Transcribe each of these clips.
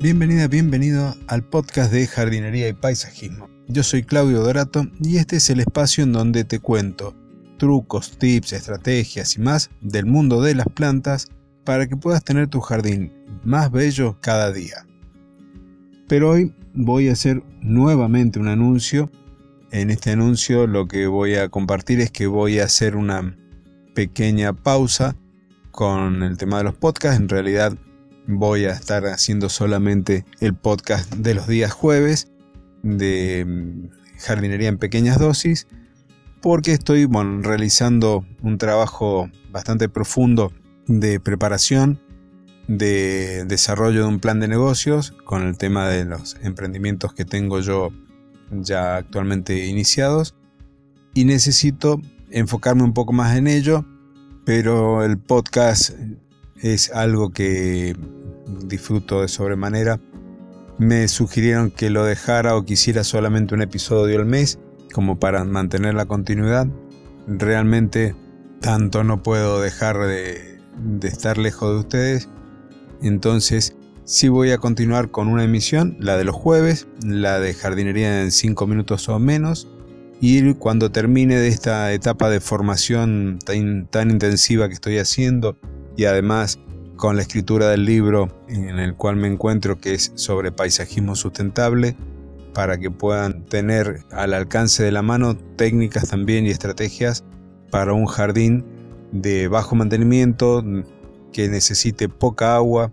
Bienvenida, bienvenido al podcast de jardinería y paisajismo. Yo soy Claudio Dorato y este es el espacio en donde te cuento trucos, tips, estrategias y más del mundo de las plantas para que puedas tener tu jardín más bello cada día. Pero hoy voy a hacer nuevamente un anuncio. En este anuncio lo que voy a compartir es que voy a hacer una pequeña pausa con el tema de los podcasts. En realidad voy a estar haciendo solamente el podcast de los días jueves de mm, jardinería en pequeñas dosis porque estoy bueno, realizando un trabajo bastante profundo de preparación, de desarrollo de un plan de negocios con el tema de los emprendimientos que tengo yo ya actualmente iniciados. Y necesito enfocarme un poco más en ello, pero el podcast es algo que disfruto de sobremanera. Me sugirieron que lo dejara o quisiera solamente un episodio al mes, como para mantener la continuidad. Realmente tanto no puedo dejar de, estar lejos de ustedes. Entonces sí voy a continuar con una emisión, la de los jueves, la de jardinería en 5 minutos o menos. Y cuando termine de esta etapa de formación tan, tan intensiva que estoy haciendo y además con la escritura del libro en el cual me encuentro, que es sobre paisajismo sustentable, para que puedan tener al alcance de la mano técnicas también y estrategias para un jardín de bajo mantenimiento, que necesite poca agua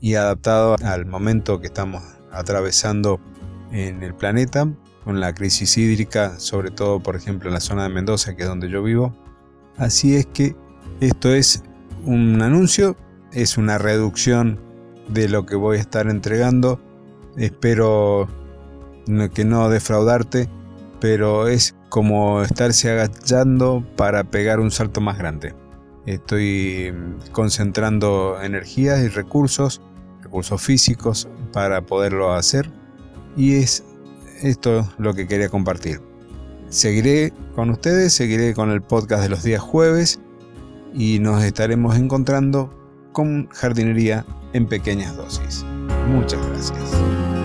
y adaptado al momento que estamos atravesando en el planeta, con la crisis hídrica, sobre todo por ejemplo en la zona de Mendoza, que es donde yo vivo. Así es que esto es un anuncio es una reducción de lo que voy a estar entregando. Espero que no defraudarte, pero es como estarse agachando para pegar un salto más grande. Estoy concentrando energías y recursos, recursos físicos para poderlo hacer y es esto lo que quería compartir. Seguiré con ustedes, seguiré con el podcast de los días jueves y nos estaremos encontrando con jardinería en pequeñas dosis. Muchas gracias.